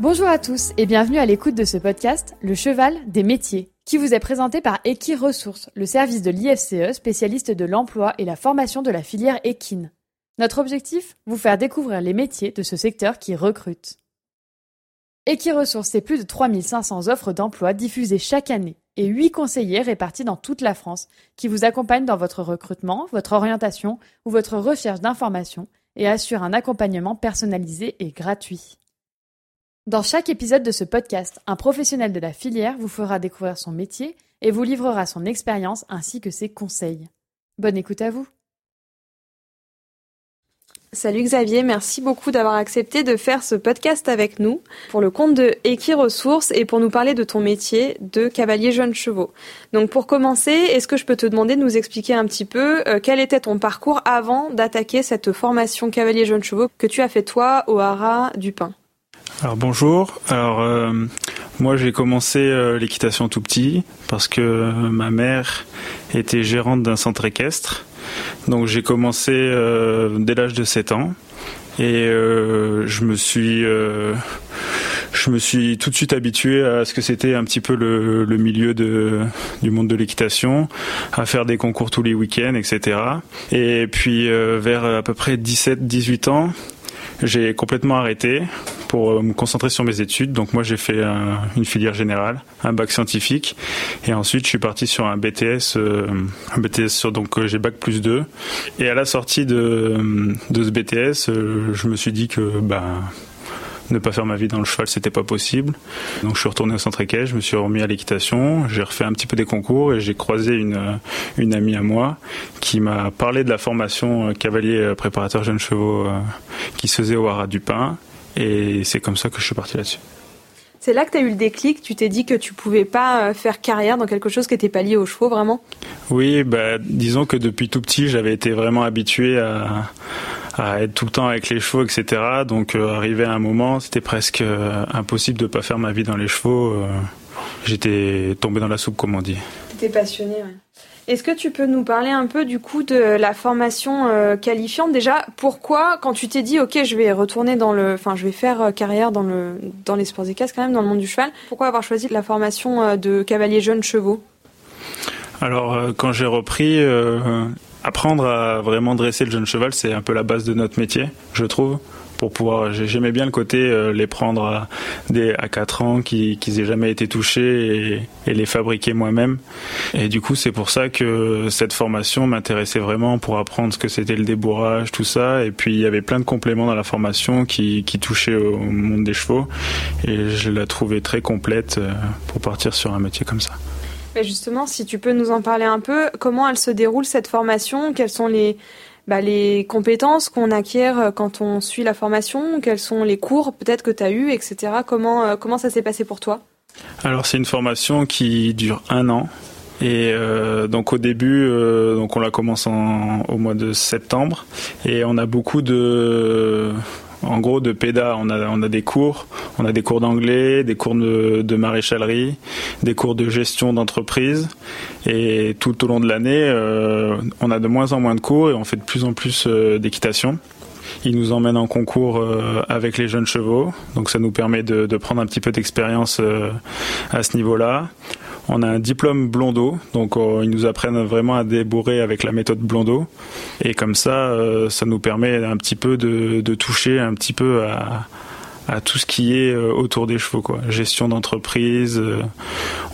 Bonjour à tous et bienvenue à l'écoute de ce podcast Le cheval des métiers, qui vous est présenté par Equi Ressources, le service de l'IFCE spécialiste de l'emploi et la formation de la filière équine. Notre objectif Vous faire découvrir les métiers de ce secteur qui recrute. Equiresources, c'est plus de 3500 offres d'emploi diffusées chaque année et 8 conseillers répartis dans toute la France qui vous accompagnent dans votre recrutement, votre orientation ou votre recherche d'informations et assurent un accompagnement personnalisé et gratuit. Dans chaque épisode de ce podcast, un professionnel de la filière vous fera découvrir son métier et vous livrera son expérience ainsi que ses conseils. Bonne écoute à vous. Salut Xavier, merci beaucoup d'avoir accepté de faire ce podcast avec nous pour le compte de Equi Ressources et pour nous parler de ton métier de cavalier jeunes chevaux. Donc pour commencer, est-ce que je peux te demander de nous expliquer un petit peu euh, quel était ton parcours avant d'attaquer cette formation cavalier jeunes chevaux que tu as fait toi au Haras du Pin? Alors bonjour. Alors euh, moi j'ai commencé euh, l'équitation tout petit parce que ma mère était gérante d'un centre équestre donc j'ai commencé euh, dès l'âge de 7 ans et euh, je me suis euh, je me suis tout de suite habitué à ce que c'était un petit peu le, milieu de, du monde de l'équitation, à faire des concours tous les week-ends, etc. Et puis vers à peu près 17-18 ans, j'ai complètement arrêté pour euh, me concentrer sur mes études. Donc moi j'ai fait une filière générale, un bac scientifique, et ensuite je suis parti sur un BTS, euh, un BTS sur donc euh, j'ai bac plus 2. Et à la sortie de, ce BTS, je me suis dit que bah ne pas faire ma vie dans le cheval, c'était pas possible. Donc je suis retourné au centre équestre, je me suis remis à l'équitation, j'ai refait un petit peu des concours et j'ai croisé une, amie à moi qui m'a parlé de la formation cavalier préparateur jeunes chevaux qui se faisait au Haras du et c'est comme ça que je suis parti là-dessus. C'est là que tu as eu le déclic, tu t'es dit que tu pouvais pas faire carrière dans quelque chose qui n'était pas lié aux chevaux vraiment? Oui, bah, disons que depuis tout petit, j'avais été vraiment habitué à, à être tout le temps avec les chevaux, etc. Donc euh, arrivé à un moment, c'était presque euh, impossible de pas faire ma vie dans les chevaux. Euh, j'étais tombé dans la soupe, comme on dit. T'es passionné, ouais. Est-ce que tu peux nous parler un peu du coup de la formation qualifiante? Déjà Pourquoi, quand tu t'es dit ok, je vais retourner dans le, enfin, je vais faire carrière dans le, dans les sports équestres quand même, dans le monde du cheval. Pourquoi avoir choisi la formation de cavalier jeune chevaux? Alors, quand j'ai repris, apprendre à vraiment dresser le jeune cheval, c'est un peu la base de notre métier, je trouve. Pour pouvoir, j'aimais bien le côté euh, les prendre à, des, à 4 ans, qui qu'ils aient jamais été touchés et, et les fabriquer moi-même. Et du coup, c'est pour ça que cette formation m'intéressait vraiment pour apprendre ce que c'était le débourrage, tout ça. Et puis il y avait plein de compléments dans la formation qui, qui touchaient au monde des chevaux. Et je la trouvais très complète euh, pour partir sur un métier comme ça. Justement, si tu peux nous en parler un peu, comment elle se déroule cette formation? Quelles sont les, bah, les compétences qu'on acquiert euh, quand on suit la formation? Quels sont les cours peut-être que tu as eu, etc. Comment, euh, comment ça s'est passé pour toi? Alors c'est une formation qui dure un an. Et euh, donc au début, donc on la commence au mois de septembre, et on a beaucoup de en gros de PEDA. On a, on a des cours, on a des cours d'anglais, des cours de, maréchalerie, des cours de gestion d'entreprise. Et tout au long de l'année, euh, on a de moins en moins de cours et on fait de plus en plus euh, d'équitation. Ils nous emmènent en concours euh, avec les jeunes chevaux, donc ça nous permet de, de prendre un petit peu d'expérience à ce niveau-là. On a un diplôme Blondeau, donc euh, ils nous apprennent vraiment à débourrer avec la méthode Blondeau. Et comme ça, euh, ça nous permet un petit peu de, toucher un petit peu à, tout ce qui est euh, autour des chevaux, quoi. Gestion d'entreprise,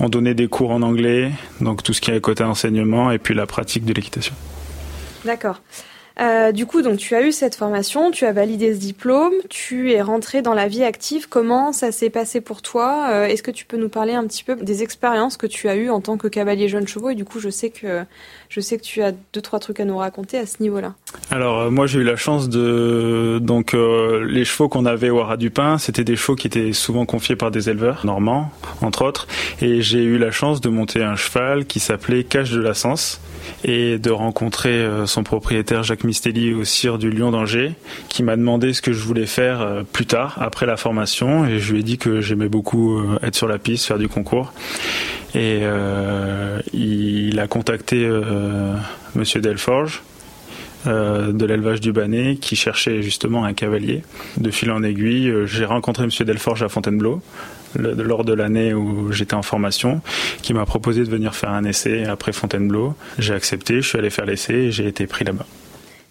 on donnait des cours en anglais, donc tout ce qui est côté enseignement, et puis la pratique de l'équitation. D'accord. Euh, du coup, donc tu as eu cette formation, tu as validé ce diplôme, tu es rentré dans la vie active. Comment ça s'est passé pour toi? Euh, Est-ce que tu peux nous parler un petit peu des expériences que tu as eues en tant que cavalier jeune chevaux? Et du coup, je sais que je sais que tu as deux trois trucs à nous raconter à ce niveau-là. Alors euh, moi, j'ai eu la chance de donc les chevaux qu'on avait au Haras du Pin, c'était des chevaux qui étaient souvent confiés par des éleveurs normands, entre autres, et j'ai eu la chance de monter un cheval qui s'appelait Cache de la et de rencontrer son propriétaire Jacques Mistelli au CIR du Lyon d'Angers, qui m'a demandé ce que je voulais faire euh, plus tard, après la formation, et je lui ai dit que j'aimais beaucoup euh, être sur la piste, faire du concours. Et euh, il a contacté Monsieur Delforge, de l'élevage du Bannet qui cherchait justement un cavalier. De fil en aiguille, j'ai rencontré M. Delforge à Fontainebleau lors de l'année où j'étais en formation, qui m'a proposé de venir faire un essai après Fontainebleau. J'ai accepté, je suis allé faire l'essai et j'ai été pris là-bas.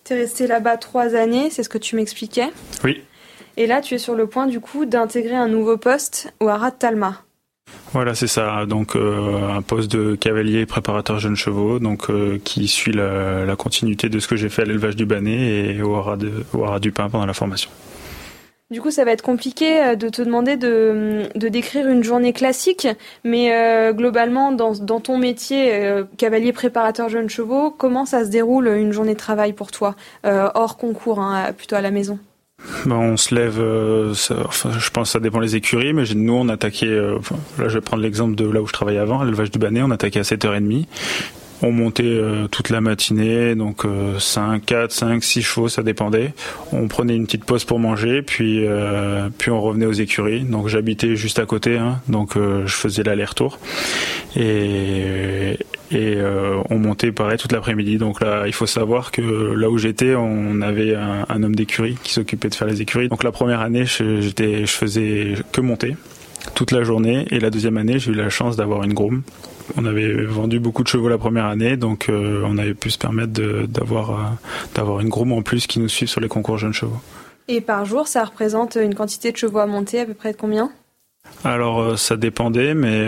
Tu es resté là-bas trois années, c'est ce que tu m'expliquais? Oui. Et là, tu es sur le point du coup d'intégrer un nouveau poste au Haras Talma. Voilà, c'est ça. Donc euh, un poste de cavalier préparateur jeunes chevaux, donc euh, qui suit la, continuité de ce que j'ai fait à l'élevage du Bannet et au haras, du Pin pendant la formation. Du coup, ça va être compliqué euh, de te demander de, décrire une journée classique, mais globalement, dans, ton métier, cavalier préparateur jeunes chevaux, comment ça se déroule une journée de travail pour toi, hors concours, hein, plutôt à la maison? Ben, on se lève, euh, je pense que ça dépend des écuries, mais nous on attaquait, euh, là je vais prendre l'exemple de là où je travaillais avant, l'élevage du Bannet, on attaquait à 7h30. On montait euh, toute la matinée, donc 5, 4, 5, 6 chevaux, ça dépendait. On prenait une petite pause pour manger, puis puis on revenait aux écuries. Donc j'habitais juste à côté, hein, donc je faisais l'aller-retour. Et, et euh, on montait pareil toute l'après-midi. Donc là, il faut savoir que là où j'étais, on avait un, homme d'écurie qui s'occupait de faire les écuries. Donc la première année, je faisais que monter toute la journée. Et la deuxième année, j'ai eu la chance d'avoir une groom. On avait vendu beaucoup de chevaux la première année, donc euh, on avait pu se permettre d'avoir euh, d'avoir une groom en plus qui nous suit sur les concours jeunes chevaux. Et par jour, ça représente une quantité de chevaux à monter à peu près de combien? Alors ça dépendait, mais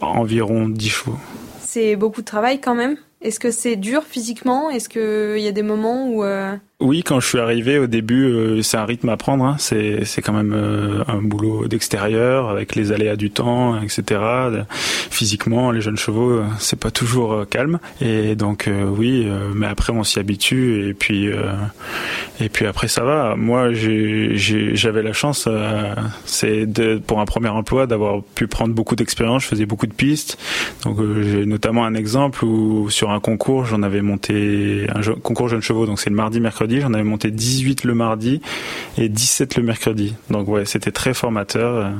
environ 10 chevaux c'est beaucoup de travail quand même? Est-ce que c'est dur physiquement? Est-ce qu'il y a des moments où... Euh, oui, quand je suis arrivé au début, euh, c'est un rythme à prendre. Hein. C'est c'est quand même euh, un boulot d'extérieur avec les aléas du temps, etc. Physiquement, les jeunes chevaux, c'est pas toujours calme. Et donc oui, mais après on s'y habitue et puis et puis après ça va. Moi, j'avais la chance, c'est pour un premier emploi d'avoir pu prendre beaucoup d'expérience. Je faisais beaucoup de pistes. Donc j'ai notamment un exemple où sur un concours, j'en avais monté un concours jeunes chevaux. Donc c'est le mardi, mercredi J'en avais monté 18 le mardi et 17 le mercredi. Donc ouais, c'était très formateur.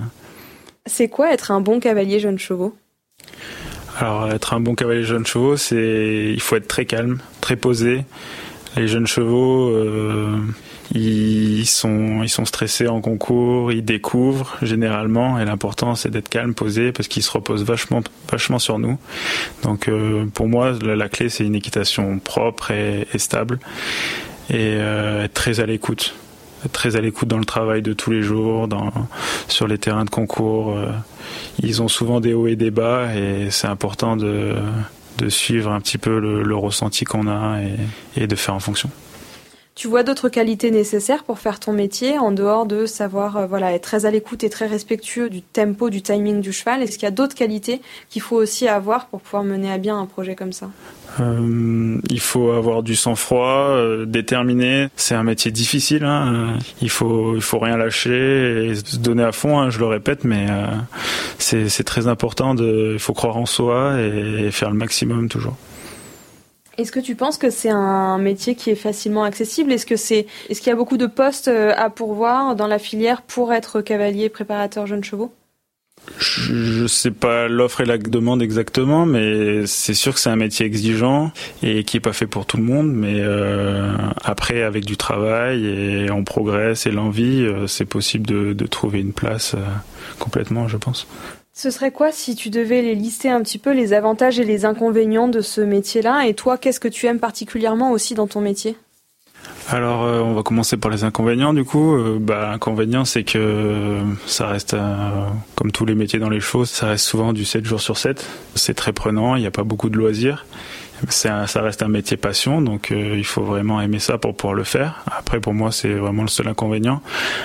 C'est quoi être un bon cavalier jeune chevaux? Alors être un bon cavalier jeune chevaux, c'est il faut être très calme, très posé. Les jeunes chevaux, euh, ils sont ils sont stressés en concours, ils découvrent généralement et l'important c'est d'être calme, posé parce qu'ils se reposent vachement vachement sur nous. Donc euh, pour moi la, clé c'est une équitation propre et, et stable et euh, être très à l'écoute très à l'écoute dans le travail de tous les jours, sur les terrains de concours. Euh, ils ont souvent des hauts et des bas et c'est important de, suivre un petit peu le, ressenti qu'on a et de faire en fonction. Tu vois d'autres qualités nécessaires pour faire ton métier en dehors de savoir euh, voilà être très à l'écoute et très respectueux du tempo, du timing du cheval Est-ce qu'il y a d'autres qualités qu'il faut aussi avoir pour pouvoir mener à bien un projet comme ça? Euh, Il faut avoir du sang-froid, euh, déterminé. C'est un métier difficile. Hein. Il faut il faut rien lâcher et se donner à fond. Hein, je le répète, mais c'est très important. Il faut croire en soi et faire le maximum toujours. Est-ce que tu penses que c'est un métier qui est facilement accessible? Est-ce que c'est est-ce qu'il y a beaucoup de postes euh, à pourvoir dans la filière pour être cavalier préparateur jeunes chevaux? Je ne sais pas l'offre et la demande exactement, mais c'est sûr que c'est un métier exigeant et qui est pas fait pour tout le monde. Mais euh, après, avec du travail et on progresse et l'envie, euh, c'est possible de, de, trouver une place complètement, je pense. Ce serait quoi si tu devais les lister un petit peu les avantages et les inconvénients de ce métier-là? Et toi, qu'est-ce que tu aimes particulièrement aussi dans ton métier? Alors, euh, on va commencer par les inconvénients. Du coup, euh, bah, l'inconvénient, c'est que ça reste, euh, comme tous les métiers dans les choses, ça reste souvent du 7 jours sur 7. C'est très prenant, il n'y a pas beaucoup de loisirs ça reste un métier passion, donc euh, il faut vraiment aimer ça pour pouvoir le faire. Après, pour moi, c'est vraiment le seul inconvénient.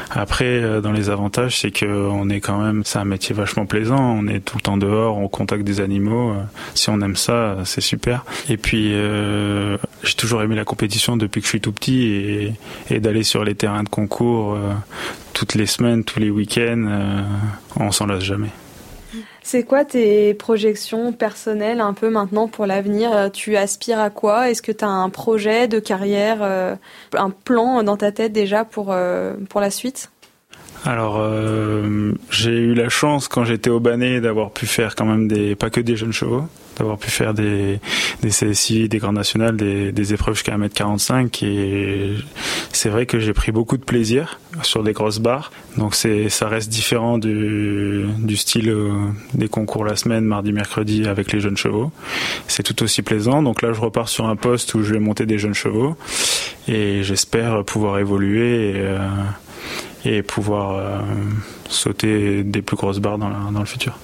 Après, euh, dans les avantages, c'est que on est quand même, c'est un métier vachement plaisant. On est tout le temps dehors, on contacte des animaux. Euh, si on aime ça, c'est super. Et puis, j'ai toujours aimé la compétition depuis que je suis tout petit et, et d'aller sur les terrains de concours toutes les semaines, tous les week-ends, on s'en lasse jamais. C'est quoi tes projections personnelles un peu maintenant pour l'avenir? Euh, Tu aspires à quoi? Est-ce que tu as un projet de carrière, euh, un plan dans ta tête déjà pour, euh, pour la suite? Alors, j'ai eu la chance quand j'étais au Banet d'avoir pu faire quand même des, pas que des jeunes chevaux, d'avoir pu faire des, CSI, des grands nationales, des, épreuves jusqu'à 1m45 et c'est vrai que j'ai pris beaucoup de plaisir sur des grosses barres. Donc c'est ça reste différent du, style euh, des concours la semaine, mardi, mercredi avec les jeunes chevaux. C'est tout aussi plaisant. Donc là je repars sur un poste où je vais monter des jeunes chevaux et j'espère pouvoir évoluer. Et, euh, pouvoir euh, sauter des plus grosses barres dans, le futur.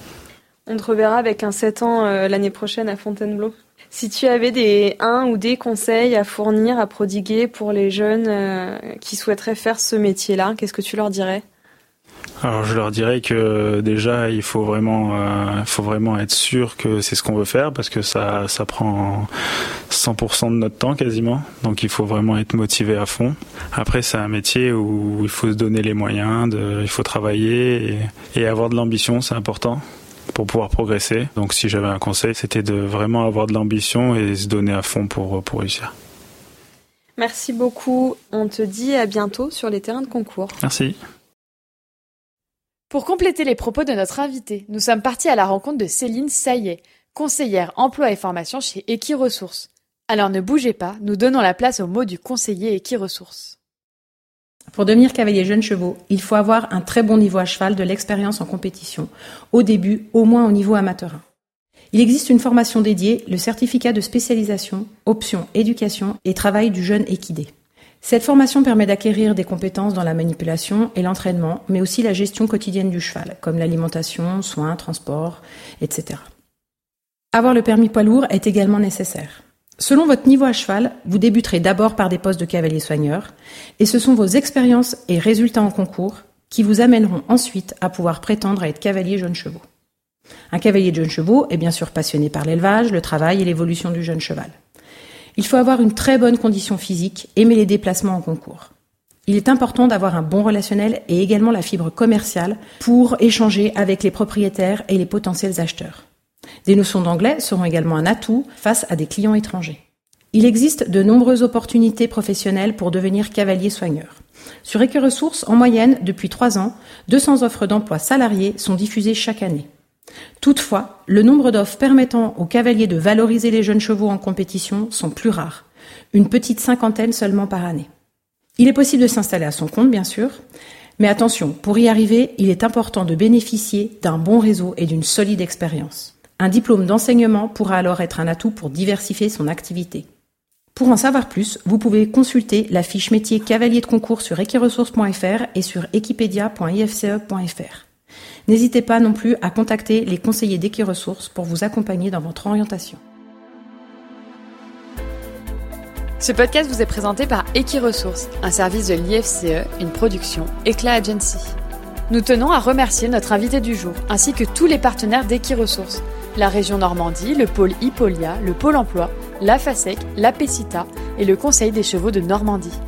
On te reverra avec un 7 ans euh, l'année prochaine à Fontainebleau. Si tu avais des un ou des conseils à fournir, à prodiguer pour les jeunes euh, qui souhaiteraient faire ce métier-là, qu'est-ce que tu leur dirais? Alors je leur dirais que déjà il faut vraiment, euh, faut vraiment être sûr que c'est ce qu'on veut faire parce que ça, ça prend 100% de notre temps quasiment. Donc il faut vraiment être motivé à fond. Après c'est un métier où il faut se donner les moyens, de, il faut travailler et avoir de l'ambition, c'est important pour pouvoir progresser. Donc si j'avais un conseil, c'était de vraiment avoir de l'ambition et se donner à fond pour, pour réussir. Merci beaucoup. On te dit à bientôt sur les terrains de concours. Merci. Pour compléter les propos de notre invité, nous sommes partis à la rencontre de Céline Saillet, conseillère emploi et formation chez Equiresources. Alors ne bougez pas, nous donnons la place au mot du conseiller Equiresources. Pour devenir cavalier jeune chevaux, il faut avoir un très bon niveau à cheval, de l'expérience en compétition, au début, au moins au niveau amateur. Il existe une formation dédiée, le certificat de spécialisation, option éducation et travail du jeune équidé. Cette formation permet d'acquérir des compétences dans la manipulation et l'entraînement, mais aussi la gestion quotidienne du cheval, comme l'alimentation, soins, transport, etc. Avoir le permis poids lourd est également nécessaire. Selon votre niveau à cheval, vous débuterez d'abord par des postes de cavalier soigneur, et ce sont vos expériences et résultats en concours qui vous amèneront ensuite à pouvoir prétendre à être cavalier jeune chevaux. Un cavalier de jeune chevaux est bien sûr passionné par l'élevage, le travail et l'évolution du jeune cheval. Il faut avoir une très bonne condition physique, aimer les déplacements en concours. Il est important d'avoir un bon relationnel et également la fibre commerciale pour échanger avec les propriétaires et les potentiels acheteurs. Des notions d'anglais seront également un atout face à des clients étrangers. Il existe de nombreuses opportunités professionnelles pour devenir cavalier soigneur. Sur Equiresources, en moyenne, depuis trois ans, 200 offres d'emploi salariés sont diffusées chaque année. Toutefois, le nombre d'offres permettant aux cavaliers de valoriser les jeunes chevaux en compétition sont plus rares, une petite cinquantaine seulement par année. Il est possible de s'installer à son compte, bien sûr, mais attention, pour y arriver, il est important de bénéficier d'un bon réseau et d'une solide expérience. Un diplôme d'enseignement pourra alors être un atout pour diversifier son activité. Pour en savoir plus, vous pouvez consulter la fiche métier cavalier de concours sur equiresources.fr et sur equipedia.ifce.fr. N'hésitez pas non plus à contacter les conseillers d'Equiresources pour vous accompagner dans votre orientation. Ce podcast vous est présenté par Equiresources, un service de l'IFCE, une production Eclat Agency. Nous tenons à remercier notre invité du jour, ainsi que tous les partenaires d'Equiresources, la région Normandie, le pôle Hippolia, le pôle emploi, la FASEC, la PECITA et le Conseil des chevaux de Normandie.